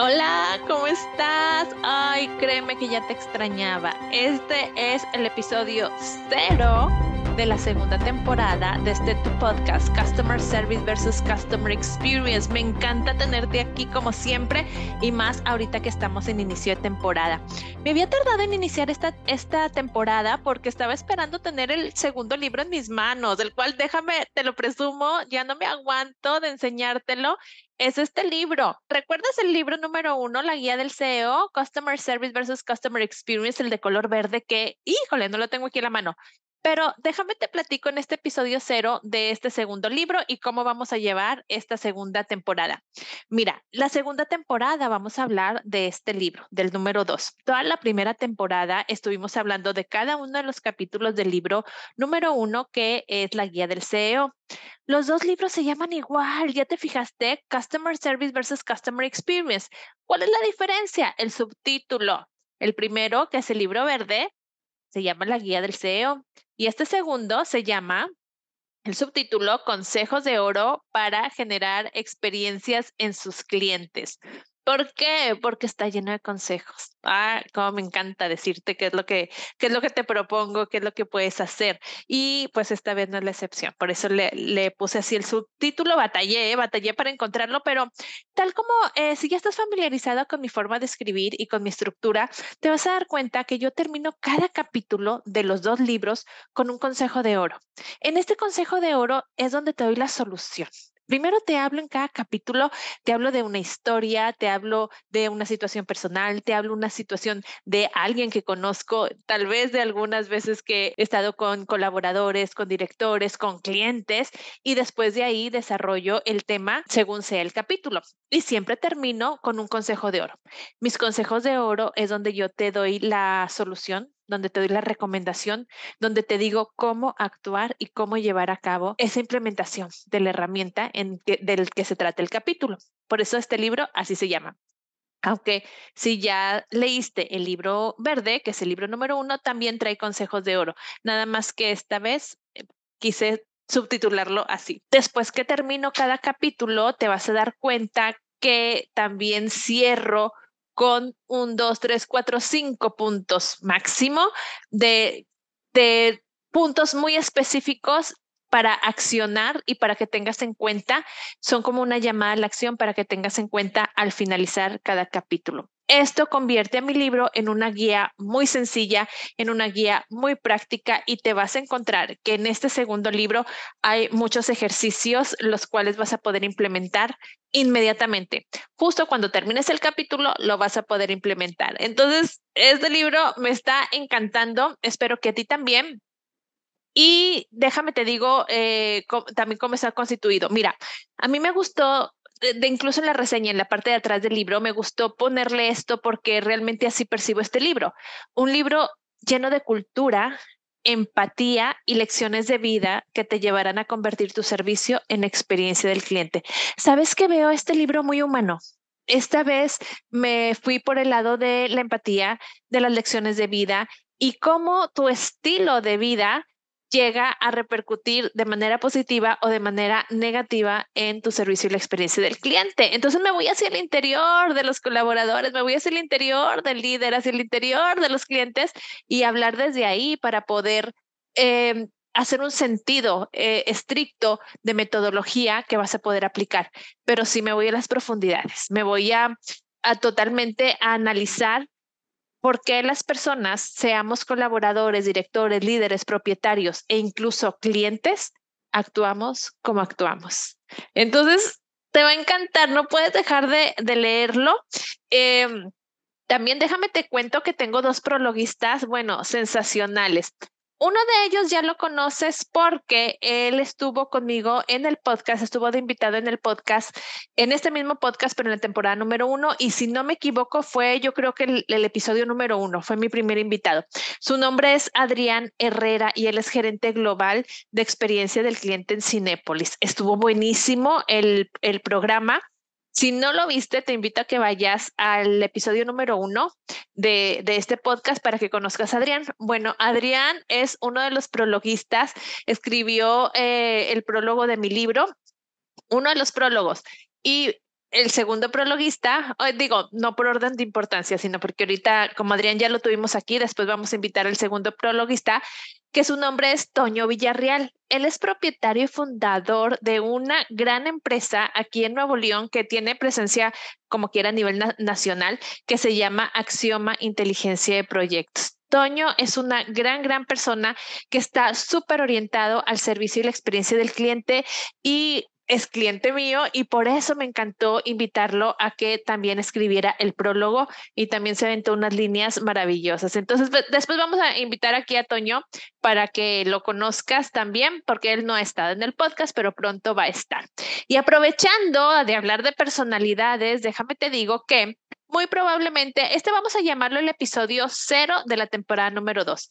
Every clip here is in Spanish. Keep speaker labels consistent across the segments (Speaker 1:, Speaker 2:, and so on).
Speaker 1: Hola, ¿cómo estás? Ay, créeme que ya te extrañaba. Este es el episodio cero de la segunda temporada de este tu podcast, Customer Service versus Customer Experience. Me encanta tenerte aquí como siempre y más ahorita que estamos en inicio de temporada. Me había tardado en iniciar esta, esta temporada porque estaba esperando tener el segundo libro en mis manos, del cual déjame, te lo presumo, ya no me aguanto de enseñártelo es este libro. ¿Recuerdas el libro número uno, la guía del CEO, Customer Service versus Customer Experience, el de color verde que, híjole, no lo tengo aquí en la mano, pero déjame te platico en este episodio cero de este segundo libro y cómo vamos a llevar esta segunda temporada. Mira, la segunda temporada vamos a hablar de este libro, del número dos. Toda la primera temporada estuvimos hablando de cada uno de los capítulos del libro número uno, que es la guía del CEO. Los dos libros se llaman igual, ya te fijaste, Customer Service versus Customer Experience. ¿Cuál es la diferencia? El subtítulo. El primero, que es el libro verde, se llama la guía del CEO y este segundo se llama el subtítulo Consejos de Oro para generar experiencias en sus clientes. ¿Por qué? Porque está lleno de consejos. Ah, como me encanta decirte qué es lo que, qué es lo que te propongo, qué es lo que puedes hacer. Y pues esta vez no es la excepción. Por eso le, puse así el subtítulo, batallé, batallé para encontrarlo, pero tal como eh, si ya estás familiarizada con mi forma de escribir y con mi estructura, te vas a dar cuenta que yo termino cada capítulo de los dos libros con un consejo de oro. En este consejo de oro es donde te doy la solución. Primero te hablo en cada capítulo, te hablo de una historia, te hablo de una situación personal, te hablo una situación de alguien que conozco, tal vez de algunas veces que he estado con colaboradores, con directores, con clientes y después de ahí desarrollo el tema según sea el capítulo. Y siempre termino con un consejo de oro. Mis consejos de oro es donde yo te doy la solución donde te doy la recomendación, donde te digo cómo actuar y cómo llevar a cabo esa implementación de la herramienta en del que se trata el capítulo. Por eso este libro así se llama. Aunque si ya leíste el libro verde, que es el libro número uno, también trae consejos de oro. Nada más que esta vez eh, quise subtitularlo así. Después que termino cada capítulo, te vas a dar cuenta que también cierro con un, dos, tres, cuatro, cinco puntos máximo de, de puntos muy específicos para accionar y para que tengas en cuenta, son como una llamada a la acción para que tengas en cuenta al finalizar cada capítulo. Esto convierte a mi libro en una guía muy sencilla, en una guía muy práctica y te vas a encontrar que en este segundo libro hay muchos ejercicios los cuales vas a poder implementar inmediatamente. Justo cuando termines el capítulo lo vas a poder implementar. Entonces, este libro me está encantando. Espero que a ti también. Y déjame te digo eh, también cómo está constituido. Mira, a mí me gustó de, incluso en la reseña, en la parte de atrás del libro, me gustó ponerle esto porque realmente así percibo este libro. Un libro lleno de cultura, empatía y lecciones de vida que te llevarán a convertir tu servicio en experiencia del cliente. ¿Sabes que veo este libro muy humano? Esta vez me fui por el lado de la empatía, de las lecciones de vida y cómo tu estilo de vida llega a repercutir de manera positiva o de manera negativa en tu servicio y la experiencia del cliente. Entonces me voy hacia el interior de los colaboradores, me voy hacia el interior del líder, hacia el interior de los clientes y hablar desde ahí para poder em, hacer un sentido eh, estricto de metodología que vas a poder aplicar. Pero sí me voy a las profundidades, me voy a, a totalmente a analizar por qué las personas, seamos colaboradores, directores, líderes, propietarios e incluso clientes, actuamos como actuamos. Entonces, te va a encantar, no puedes dejar de, leerlo. Em, también déjame te cuento que tengo dos prologuistas, bueno, sensacionales. Uno de ellos ya lo conoces porque él estuvo conmigo en el podcast, estuvo de invitado en el podcast, en este mismo podcast, pero en la temporada número uno. Y si no me equivoco, fue yo creo que el, episodio número uno, fue mi primer invitado. Su nombre es Adrián Herrera y él es gerente global de experiencia del cliente en Cinépolis. Estuvo buenísimo el, el programa. Si no lo viste, te invito a que vayas al episodio número uno de, este podcast para que conozcas a Adrián. Bueno, Adrián es uno de los prologuistas, escribió eh, el prólogo de mi libro, uno de los prólogos. Y el segundo prologuista, digo, no por orden de importancia, sino porque ahorita, como Adrián ya lo tuvimos aquí, después vamos a invitar al segundo prologuista, que su nombre es Toño Villarreal. Él es propietario y fundador de una gran empresa aquí en Nuevo León que tiene presencia, como quiera, a nivel nacional, que se llama Axioma Inteligencia de Proyectos. Toño es una gran, gran persona que está súper orientado al servicio y la experiencia del cliente y es cliente mío y por eso me encantó invitarlo a que también escribiera el prólogo y también se aventó unas líneas maravillosas. Entonces, después vamos a invitar aquí a Toño para que lo conozcas también, porque él no ha estado en el podcast, pero pronto va a estar. Y aprovechando de hablar de personalidades, déjame te digo que muy probablemente este vamos a llamarlo el episodio cero de la temporada número dos.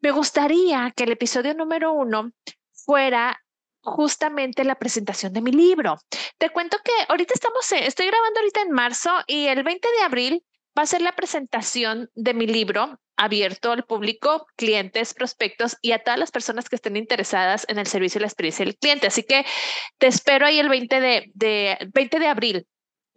Speaker 1: Me gustaría que el episodio número uno fuera justamente la presentación de mi libro. Te cuento que ahorita estamos, estoy grabando ahorita en marzo y el 20 de abril va a ser la presentación de mi libro abierto al público, clientes, prospectos y a todas las personas que estén interesadas en el servicio y la experiencia del cliente. Así que te espero ahí el 20 de, de 20 de abril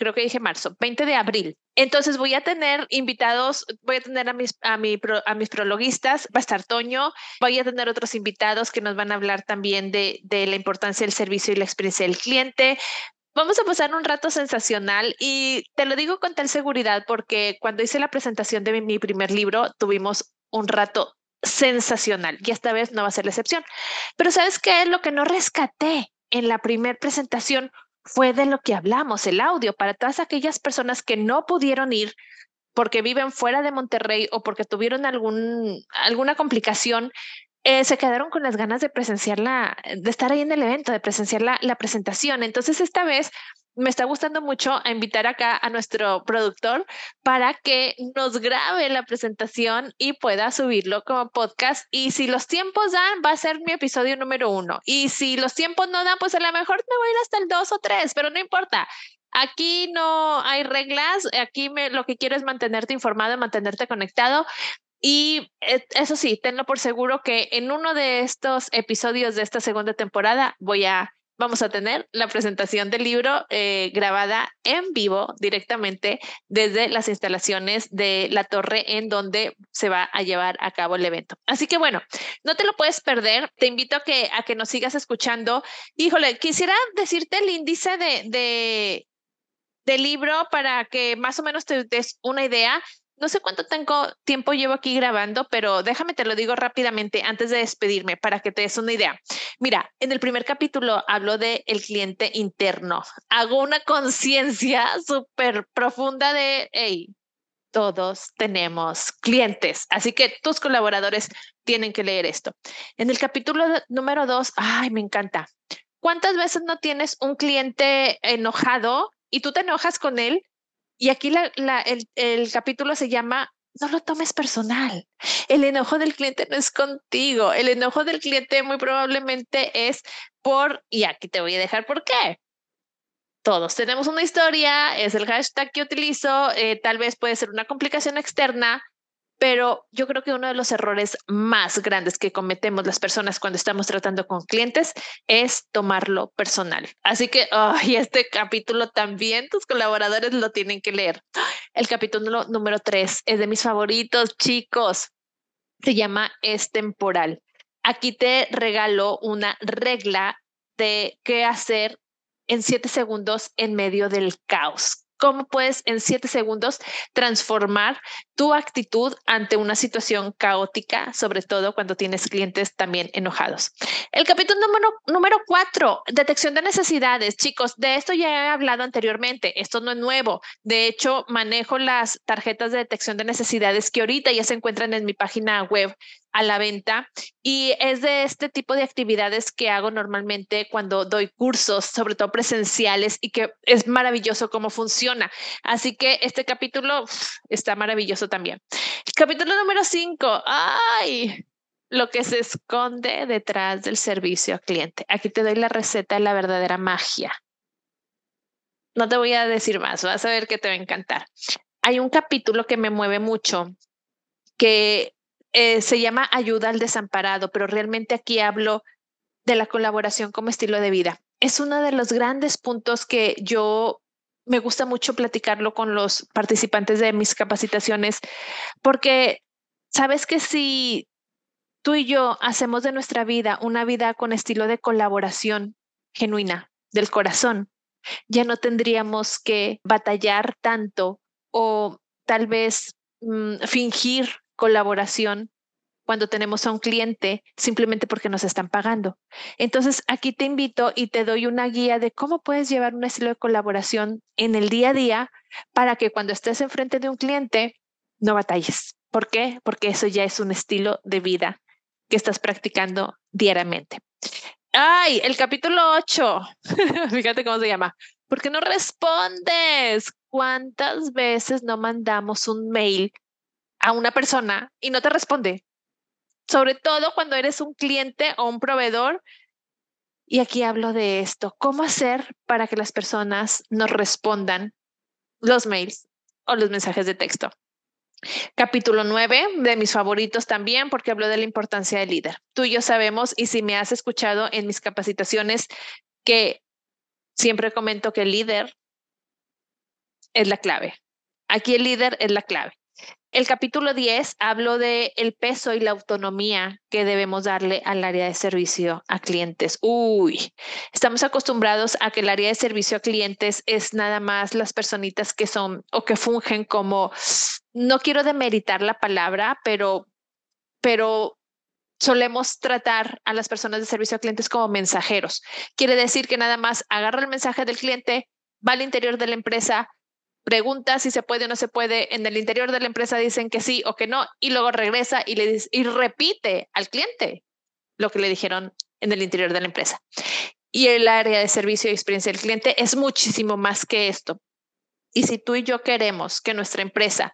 Speaker 1: creo que dije marzo, 20 de abril. Entonces voy a tener invitados, voy a tener a mis, a, mi, a mis prologuistas, va a estar Toño, voy a tener otros invitados que nos van a hablar también de, de la importancia del servicio y la experiencia del cliente. Vamos a pasar un rato sensacional y te lo digo con tal seguridad porque cuando hice la presentación de mi, mi primer libro tuvimos un rato sensacional y esta vez no va a ser la excepción. Pero ¿sabes qué es lo que no rescaté en la primera presentación? Fue de lo que hablamos, el audio, para todas aquellas personas que no pudieron ir porque viven fuera de Monterrey o porque tuvieron algún, alguna complicación, eh, se quedaron con las ganas de presenciar la, de estar ahí en el evento, de presenciar la, la presentación. Entonces, esta vez me está gustando mucho invitar acá a nuestro productor para que nos grabe la presentación y pueda subirlo como podcast. Y si los tiempos dan, va a ser mi episodio número uno. Y si los tiempos no dan, pues a lo mejor me voy a ir hasta el dos o tres, pero no importa. Aquí no hay reglas, aquí me, lo que quiero es mantenerte informado, mantenerte conectado. Y eh, eso sí, tenlo por seguro que en uno de estos episodios de esta segunda temporada voy a vamos a tener la presentación del libro eh, grabada en vivo directamente desde las instalaciones de la torre en donde se va a llevar a cabo el evento. Así que bueno, no te lo puedes perder. Te invito a que, a que nos sigas escuchando. Híjole, quisiera decirte el índice de, de, del libro para que más o menos te des una idea. No sé cuánto tengo, tiempo llevo aquí grabando, pero déjame te lo digo rápidamente antes de despedirme para que te des una idea. Mira, en el primer capítulo hablo de el cliente interno. Hago una conciencia súper profunda de, hey, todos tenemos clientes, así que tus colaboradores tienen que leer esto. En el capítulo número dos, ay, me encanta. ¿Cuántas veces no tienes un cliente enojado y tú te enojas con él y aquí el, capítulo se llama no lo tomes personal. El enojo del cliente no es contigo. El enojo del cliente muy probablemente es por, y aquí te voy a dejar por qué. Todos tenemos una historia, es el hashtag que utilizo, eh, tal vez puede ser una complicación externa, pero yo creo que uno de los errores más grandes que cometemos las personas cuando estamos tratando con clientes es tomarlo personal. Así que, ay, este capítulo también tus colaboradores lo tienen que leer. El capítulo número tres es de mis favoritos, chicos. Se llama Es temporal. Aquí te regalo una regla de qué hacer en siete segundos en medio del caos cómo puedes en siete segundos transformar tu actitud ante una situación caótica, sobre todo cuando tienes clientes también enojados. El capítulo número, número cuatro, detección de necesidades. Chicos, de esto ya he hablado anteriormente. Esto no es nuevo. De hecho, manejo las tarjetas de detección de necesidades que ahorita ya se encuentran en mi página web a la venta y es de este tipo de actividades que hago normalmente cuando doy cursos, sobre todo presenciales y que es maravilloso cómo funciona. Así que este capítulo está maravilloso también. capítulo número 5. ¡Ay! Lo que se esconde detrás del servicio al cliente. Aquí te doy la receta de la verdadera magia. No te voy a decir más, vas a ver que te va a encantar. Hay un capítulo que me mueve mucho, que eh, se llama ayuda al desamparado, pero realmente aquí hablo de la colaboración como estilo de vida. Es uno de los grandes puntos que yo me gusta mucho platicarlo con los participantes de mis capacitaciones, porque sabes que si tú y yo hacemos de nuestra vida una vida con estilo de colaboración genuina del corazón, ya no tendríamos que batallar tanto o tal vez mm, fingir colaboración cuando tenemos a un cliente simplemente porque nos están pagando. Entonces, aquí te invito y te doy una guía de cómo puedes llevar un estilo de colaboración en el día a día para que cuando estés enfrente de un cliente no batalles. ¿Por qué? Porque eso ya es un estilo de vida que estás practicando diariamente. Ay, el capítulo 8. Fíjate cómo se llama. ¿Por qué no respondes? ¿Cuántas veces no mandamos un mail a una persona y no te responde? Sobre todo cuando eres un cliente o un proveedor. Y aquí hablo de esto. ¿Cómo hacer para que las personas nos respondan los mails o los mensajes de texto? Capítulo 9, de mis favoritos también, porque habló de la importancia del líder. Tú y yo sabemos, y si me has escuchado en mis capacitaciones, que siempre comento que el líder es la clave. Aquí el líder es la clave. El capítulo 10 habló de el peso y la autonomía que debemos darle al área de servicio a clientes. Uy, estamos acostumbrados a que el área de servicio a clientes es nada más las personitas que son o que fungen como, no quiero demeritar la palabra, pero, pero solemos tratar a las personas de servicio a clientes como mensajeros. Quiere decir que nada más agarra el mensaje del cliente, va al interior de la empresa, pregunta si se puede o no se puede, en el interior de la empresa dicen que sí o que no, y luego regresa y, le, y repite al cliente lo que le dijeron en el interior de la empresa. Y el área de servicio y experiencia del cliente es muchísimo más que esto. Y si tú y yo queremos que nuestra empresa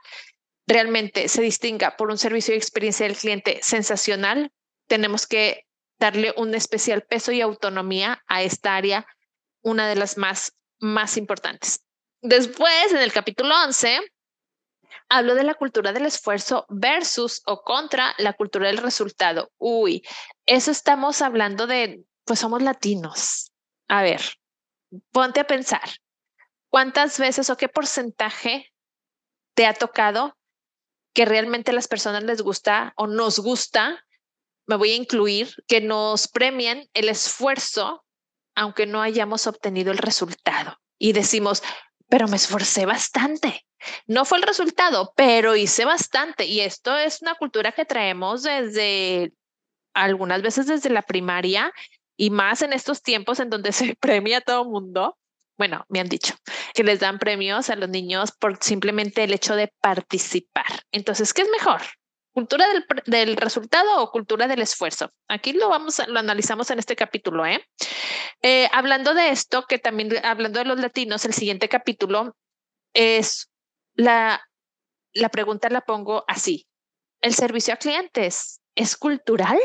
Speaker 1: realmente se distinga por un servicio y experiencia del cliente sensacional, tenemos que darle un especial peso y autonomía a esta área, una de las más, más importantes. Después, en el capítulo 11, hablo de la cultura del esfuerzo versus o contra la cultura del resultado. Uy, eso estamos hablando de, pues somos latinos. A ver, ponte a pensar, ¿cuántas veces o qué porcentaje te ha tocado que realmente a las personas les gusta o nos gusta, me voy a incluir, que nos premien el esfuerzo aunque no hayamos obtenido el resultado? Y decimos, pero me esforcé bastante. No fue el resultado, pero hice bastante. Y esto es una cultura que traemos desde algunas veces desde la primaria y más en estos tiempos en donde se premia a todo mundo. Bueno, me han dicho que les dan premios a los niños por simplemente el hecho de participar. Entonces, ¿qué es mejor? ¿Cultura del, resultado o cultura del esfuerzo? Aquí lo vamos, lo analizamos en este capítulo, ¿eh? Eh, hablando de esto, que también hablando de los latinos, el siguiente capítulo es la, la pregunta la pongo así. ¿El servicio a clientes es cultural?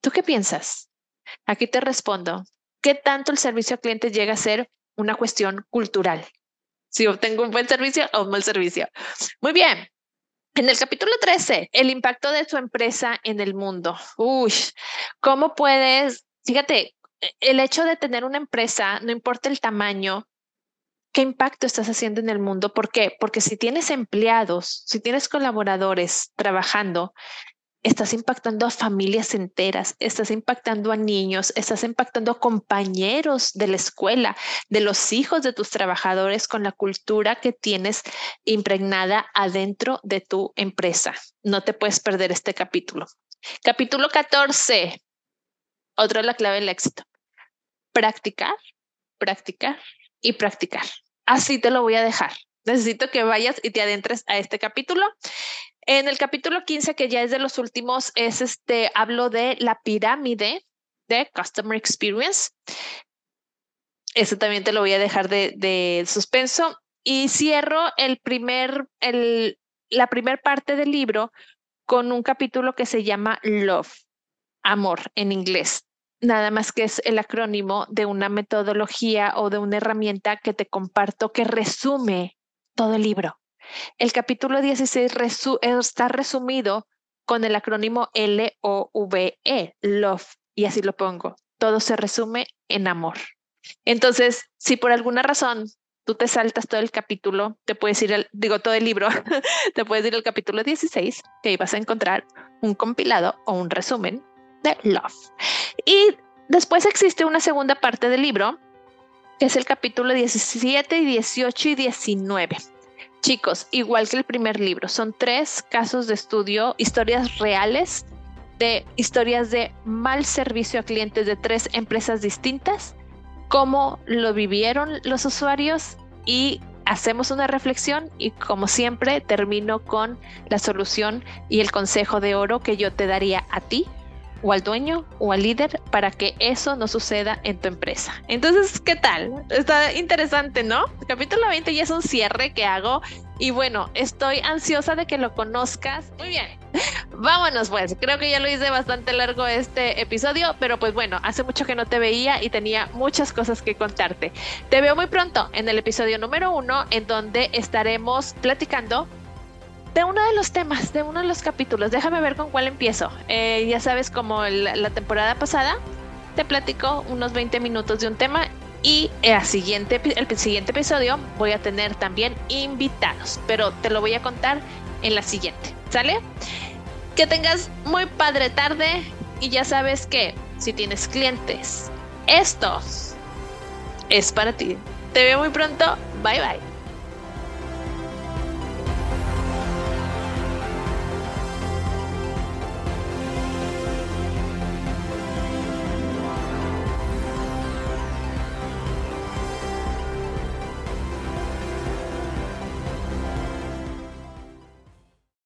Speaker 1: ¿Tú qué piensas? Aquí te respondo. ¿Qué tanto el servicio a clientes llega a ser una cuestión cultural? Si obtengo un buen servicio o un mal servicio. Muy bien. En el capítulo 13, el impacto de tu empresa en el mundo. Uy, ¿cómo puedes, fíjate, el hecho de tener una empresa, no importa el tamaño, ¿qué impacto estás haciendo en el mundo? ¿Por qué? Porque si tienes empleados, si tienes colaboradores trabajando, estás impactando a familias enteras, estás impactando a niños, estás impactando a compañeros de la escuela, de los hijos de tus trabajadores con la cultura que tienes impregnada adentro de tu empresa. No te puedes perder este capítulo. Capítulo 14. Otra de la clave del éxito practicar, practicar y practicar. Así te lo voy a dejar. Necesito que vayas y te adentres a este capítulo. En el capítulo 15, que ya es de los últimos, es este, hablo de la pirámide de Customer Experience. Eso también te lo voy a dejar de, de suspenso. Y cierro el primer, el, la primera parte del libro con un capítulo que se llama Love, amor en inglés nada más que es el acrónimo de una metodología o de una herramienta que te comparto que resume todo el libro. El capítulo 16 está resumido con el acrónimo L-O-V-E, Love, y así lo pongo. Todo se resume en amor. Entonces, si por alguna razón tú te saltas todo el capítulo, te puedes ir, al, digo, todo el libro, te puedes ir al capítulo 16, que ahí vas a encontrar un compilado o un resumen de Love. Y después existe una segunda parte del libro, que es el capítulo 17 y 18 y 19. Chicos, igual que el primer libro, son tres casos de estudio, historias reales de historias de mal servicio a clientes de tres empresas distintas, cómo lo vivieron los usuarios y hacemos una reflexión y como siempre termino con la solución y el consejo de oro que yo te daría a ti o al dueño o al líder para que eso no suceda en tu empresa. Entonces, ¿qué tal? Está interesante, ¿no? capítulo 20 ya es un cierre que hago y bueno, estoy ansiosa de que lo conozcas. Muy bien. Vámonos pues, creo que ya lo hice bastante largo este episodio, pero pues bueno, hace mucho que no te veía y tenía muchas cosas que contarte. Te veo muy pronto en el episodio número uno, en donde estaremos platicando de uno de los temas, de uno de los capítulos. Déjame ver con cuál empiezo. Eh, ya sabes, como la temporada pasada, te platico unos 20 minutos de un tema y el siguiente, el siguiente episodio voy a tener también invitados, pero te lo voy a contar en la siguiente. ¿Sale? Que tengas muy padre tarde y ya sabes que si tienes clientes, estos es para ti. Te veo muy pronto. Bye bye.